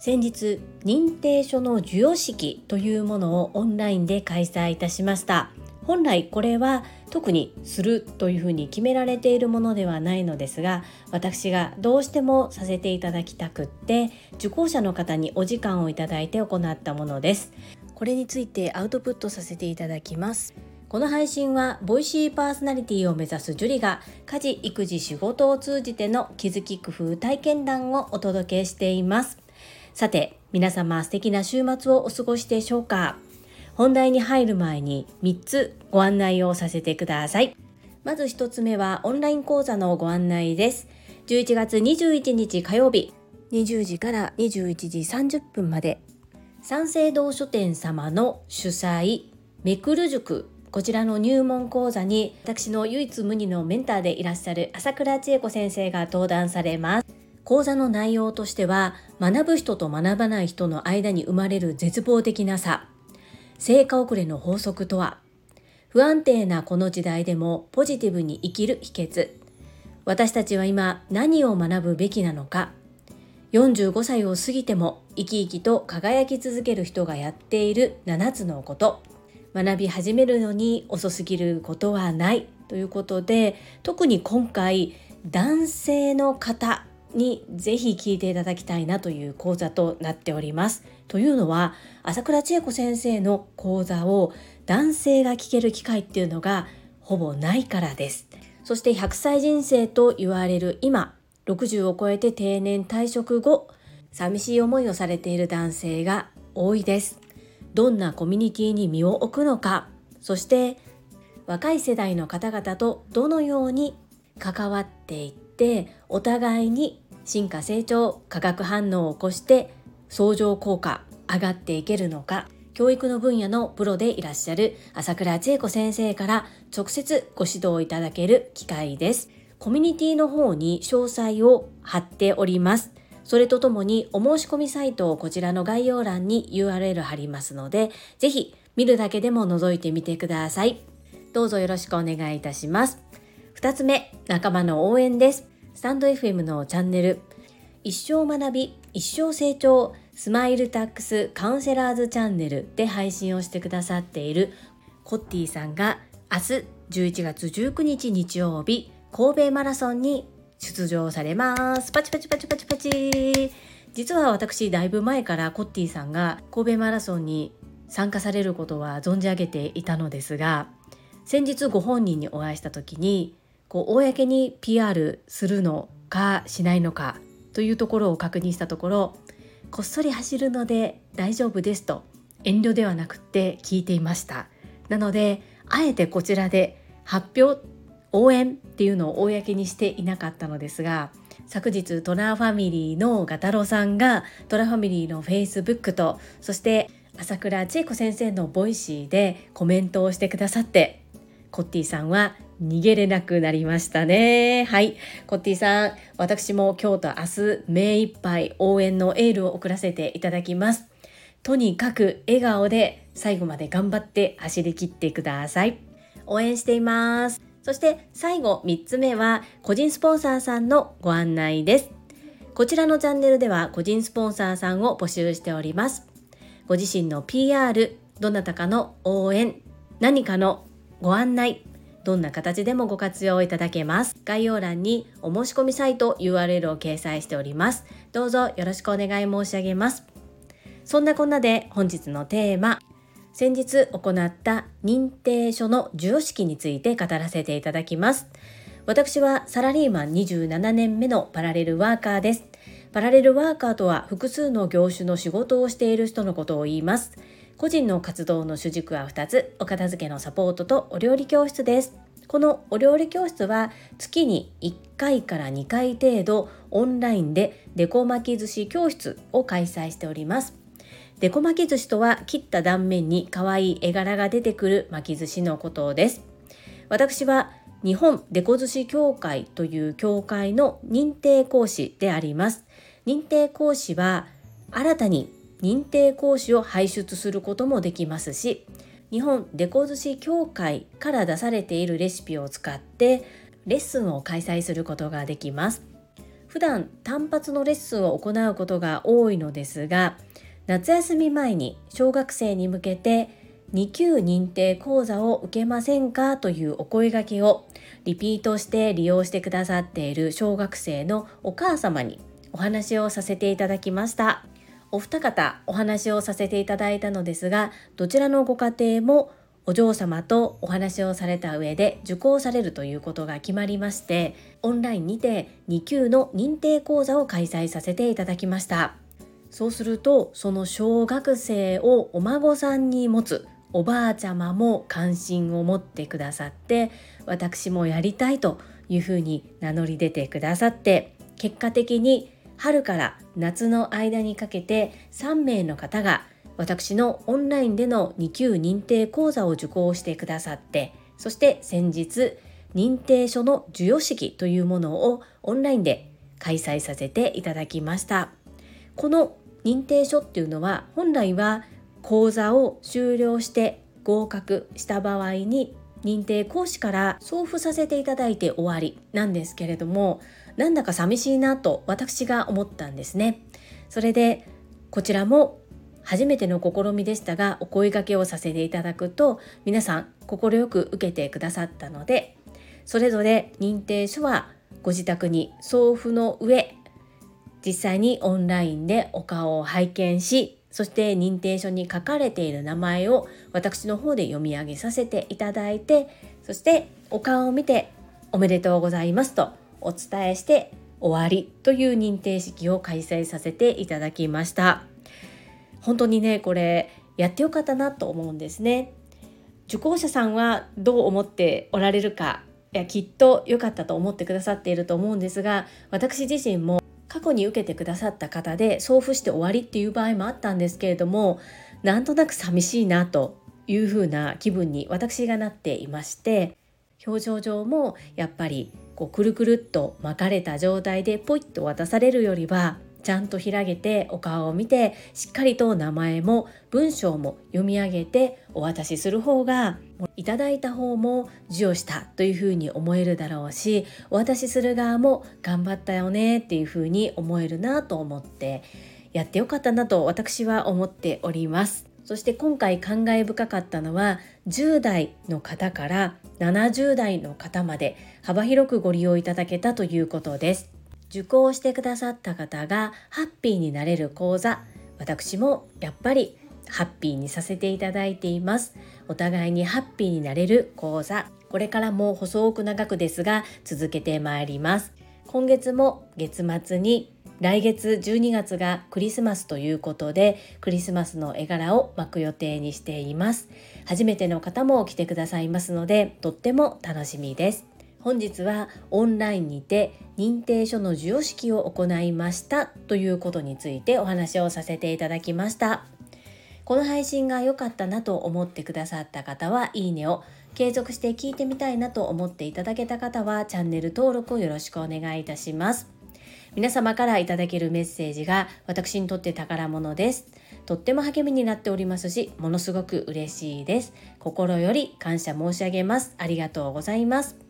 先日認定書の授与式というものをオンラインで開催いたしました。本来これは特にするというふうに決められているものではないのですが私がどうしてもさせていただきたくって受講者の方にお時間をいただいて行ったものです。これについてアウトプットさせていただきます。この配信はボイシーパーソナリティを目指すジュリが家事育児仕事を通じての気づき工夫体験談をお届けしていますさて皆様素敵な週末をお過ごしでしょうか？本題に入る前に3つご案内をさせてください。まず1つ目はオンライン講座のご案内です。11月21日火曜日、20時から21時30分まで、三省堂書店様の主催、めくる塾こちらの入門講座に私の唯一無二のメンターでいらっしゃる朝倉千恵子先生が登壇されます。講座の内容としては学ぶ人と学ばない人の間に生まれる絶望的な差。成果遅れの法則とは不安定なこの時代でもポジティブに生きる秘訣。私たちは今何を学ぶべきなのか。45歳を過ぎても生き生きと輝き続ける人がやっている7つのこと。学び始めるのに遅すぎることはないということで特に今回男性の方にぜひ聞いていただきたいなという講座となっております。というのは朝倉千恵子先生の講座を男性が聞ける機会っていうのがほぼないからです。そして100歳人生と言われる今60を超えて定年退職後寂しい思いをされている男性が多いです。どんなコミュニティに身を置くのかそして若い世代の方々とどのように関わっていってお互いに進化成長化学反応を起こして相乗効果上がっていけるのか教育の分野のプロでいらっしゃる朝倉千恵子先生から直接ご指導いただける機会です。コミュニティの方に詳細を貼っております。それとともにお申し込みサイトをこちらの概要欄に URL 貼りますので、ぜひ見るだけでも覗いてみてください。どうぞよろしくお願いいたします。2つ目、仲間の応援です。スタンド FM のチャンネル、一生学び、一生成長、スマイルタックスカウンセラーズチャンネルで配信をしてくださっているコッティさんが明日11月19日日曜日神戸マラソンに出場されます。パチパチパチパチパチ。実は私だいぶ前からコッティさんが神戸マラソンに参加されることは存じ上げていたのですが先日ご本人にお会いした時にこう公に PR するのかしないのかというところを確認したところこっそり走るので大丈夫ですと遠慮ではなくって聞いていましたなのであえてこちらで発表応援っていうのを公にしていなかったのですが昨日トラファミリーのガタロさんがトラファミリーのフェイスブックとそして朝倉千恵子先生の Voicy でコメントをしてくださってコッティさんは逃げれなくなりましたね。はい。コッティさん、私も今日と明日、目いっぱい応援のエールを送らせていただきます。とにかく笑顔で最後まで頑張って走り切ってください。応援しています。そして最後3つ目は個人スポンサーさんのご案内です。こちらのチャンネルでは個人スポンサーさんを募集しております。ご自身の PR、どなたかの応援、何かのご案内、どんな形でもご活用いただけます。概要欄にお申し込みサイト URL を掲載しております。どうぞよろしくお願い申し上げます。そんなこんなで本日のテーマ、先日行った認定書の授与式について語らせていただきます。私はサラリーマン27年目のパラレルワーカーです。パラレルワーカーとは複数の業種の仕事をしている人のことを言います。個人の活動の主軸は2つ、お片付けのサポートとお料理教室です。このお料理教室は月に1回から2回程度オンラインでデコ巻き寿司教室を開催しております。デコ巻き寿司とは切った断面に可愛い絵柄が出てくる巻き寿司のことです。私は日本デコ寿司協会という協会の認定講師であります。認定講師は新たに認定講師を輩出することもできますし日本デコ寿司協会から出されているレシピを使ってレッスンを開催することができます普段単発のレッスンを行うことが多いのですが夏休み前に小学生に向けて2級認定講座を受けませんかというお声掛けをリピートして利用してくださっている小学生のお母様にお話をさせていただきました。お二方お話をさせていただいたのですがどちらのご家庭もお嬢様とお話をされた上で受講されるということが決まりましてオンラインにて2級の認定講座を開催させていただきました。そうするとその小学生をお孫さんに持つおばあちゃまも関心を持ってくださって私もやりたいというふうに名乗り出てくださって結果的に春から夏の間にかけて3名の方が私のオンラインでの2級認定講座を受講してくださってそして先日認定書の授与式というものをオンラインで開催させていただきました。この認定書っていうのは本来は講座を終了して合格した場合に認定講師から送付させていただいて終わりなんですけれどもなんだか寂しいなと私が思ったんですね。それでこちらも初めての試みでしたがお声掛けをさせていただくと皆さん快く受けてくださったのでそれぞれ認定書はご自宅に送付の上実際にオンラインでお顔を拝見しそして認定書に書かれている名前を私の方で読み上げさせていただいてそしてお顔を見ておめでとうございますとお伝えして終わりという認定式を開催させていただきました。本当にねこれやってよかったなと思うんですね。受講者さんはどう思っておられるかいやきっと良かったと思ってくださっていると思うんですが私自身も過去に受けてくださった方で送付して終わりっていう場合もあったんですけれどもなんとなく寂しいなというふうな気分に私がなっていまして表情上もやっぱりこうくるくるっと巻かれた状態でポイッと渡されるよりはちゃんと開けてお顔を見てしっかりと名前も文章も読み上げてお渡しする方がいただいた方も授与したというふうに思えるだろうしお渡しする側も頑張ったよねっていうふうに思えるなと思ってやってよかったなと私は思っております。そして今回感慨深かったのは10代の方から70代の方まで幅広くご利用いただけたということです。受講してくださった方がハッピーになれる講座。私もやっぱりハッピーにさせていただいています。お互いにハッピーになれる講座。これからも細く長くですが続けてまいります。今月も月末に来月12月がクリスマスということでクリスマスの絵柄を巻く予定にしています。初めての方も来てくださいますのでとっても楽しみです。本日はオンラインにて認定書の授与式を行いましたということについてお話をさせていただきました。この配信が良かったなと思ってくださった方はいいねを継続して聞いてみたいなと思っていただけた方はチャンネル登録をよろしくお願いいたします。皆様からいただけるメッセージが私にとって宝物です。とっても励みになっておりますしものすごく嬉しいです。心より感謝申し上げます。ありがとうございます。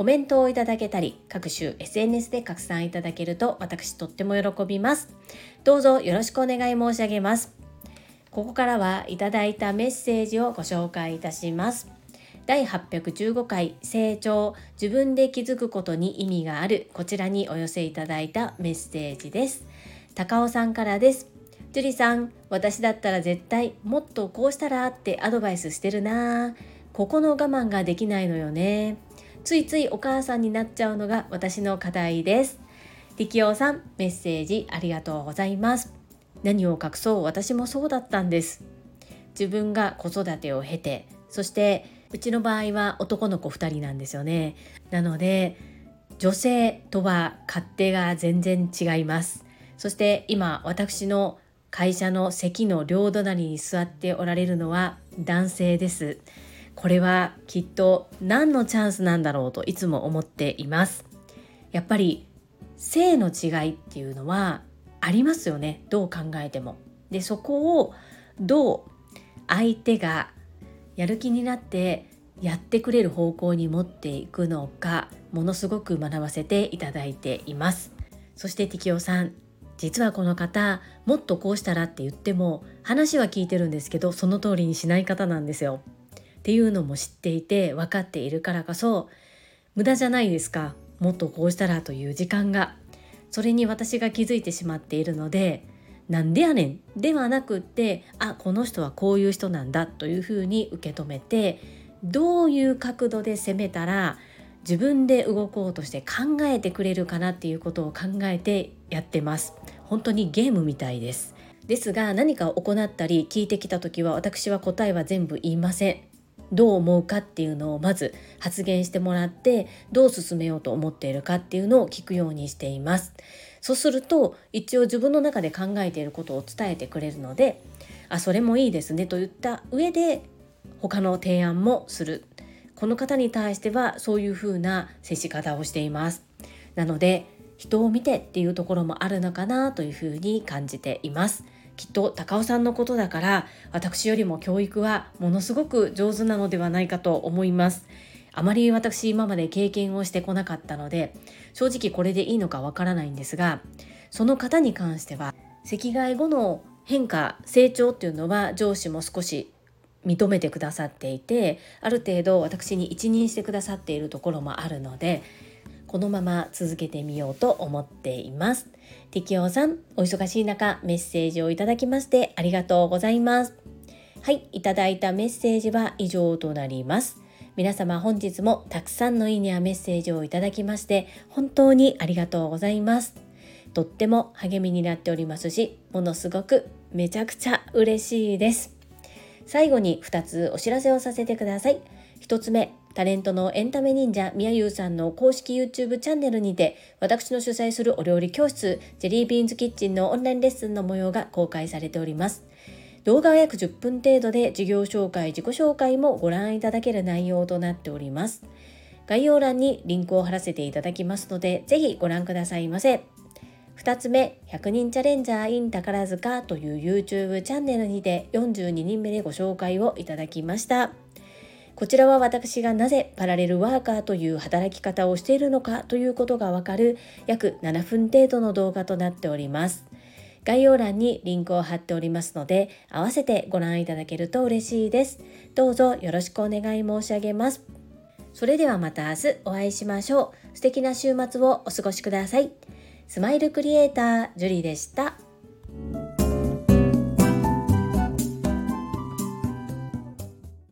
コメントをいただけたり、各種 SNS で拡散いただけると私とっても喜びます。どうぞよろしくお願い申し上げます。ここからはいただいたメッセージをご紹介いたします。第815回成長自分で気づくことに意味があるこちらにお寄せいただいたメッセージです。高尾さんからです。樹里さん、私だったら絶対もっとこうしたらってアドバイスしてるなここの我慢ができないのよね。ついついお母さんになっちゃうのが私の課題です。力夫さん、メッセージありがとうございます。何を隠そう私もそうだったんです。自分が子育てを経て、そしてうちの場合は男の子2人なんですよね。なので、女性とは勝手が全然違います。そして今私の会社の席の両隣に座っておられるのは男性です。これはきっと何のチャンスなんだろうといつも思っています。やっぱり性の違いっていうのはありますよね。どう考えても。でそこをどう相手がやる気になってやってくれる方向に持っていくのかものすごく学ばせていただいています。そして適応さん実はこの方もっとこうしたらって言っても話は聞いてるんですけどその通りにしない方なんですよ。っていうのも知っていて分かっているからこそ無駄じゃないですかもっとこうしたらという時間が。それに私が気づいてしまっているのでなんでやねんではなくってあこの人はこういう人なんだというふうに受け止めてどういう角度で攻めたら自分で動こうとして考えてくれるかなっていうことを考えてやってます。本当にゲームみたいです。ですが何かを行ったり聞いてきた時は私は答えは全部言いません。どう思うかっていうのをまず発言してもらってどう進めようと思っているかっていうのを聞くようにしています。そうすると一応自分の中で考えていることを伝えてくれるのであそれもいいですねと言った上で他の提案もする。この方に対してはそういうふうな接し方をしています。なので人を見てっていうところもあるのかなというふうに感じています。きっと高尾さんのことだから私よりも教育はものすごく上手なのではないかと思います。あまり私今まで経験をしてこなかったので正直これでいいのかわからないんですがその方に関しては席替え後の変化成長っていうのは上司も少し認めてくださっていてある程度私に一任してくださっているところもあるのでこのまま続けてみようと思っています。適応さん、お忙しい中メッセージをいただきましてありがとうございます。はい、いただいたメッセージは以上となります。皆様本日もたくさんのいいねやメッセージをいただきまして本当にありがとうございます。とっても励みになっておりますし、ものすごくめちゃくちゃ嬉しいです。最後に2つお知らせをさせてください。1つ目、タレントのエンタメ忍者みやゆうさんの公式 YouTube チャンネルにて私の主催するお料理教室ジェリービーンズキッチンのオンラインレッスンの模様が公開されております。動画は約10分程度で事業紹介自己紹介もご覧いただける内容となっております。概要欄にリンクを貼らせていただきますのでぜひご覧くださいませ。2つ目100人チャレンジャー in 宝塚という YouTube チャンネルにて42人目でご紹介をいただきました。こちらは私がなぜパラレルワーカーという働き方をしているのかということがわかる約7分程度の動画となっております。概要欄にリンクを貼っておりますので、合わせてご覧いただけると嬉しいです。どうぞよろしくお願い申し上げます。それではまた明日お会いしましょう。素敵な週末をお過ごしください。スマイルクリエイター、ジュリでした。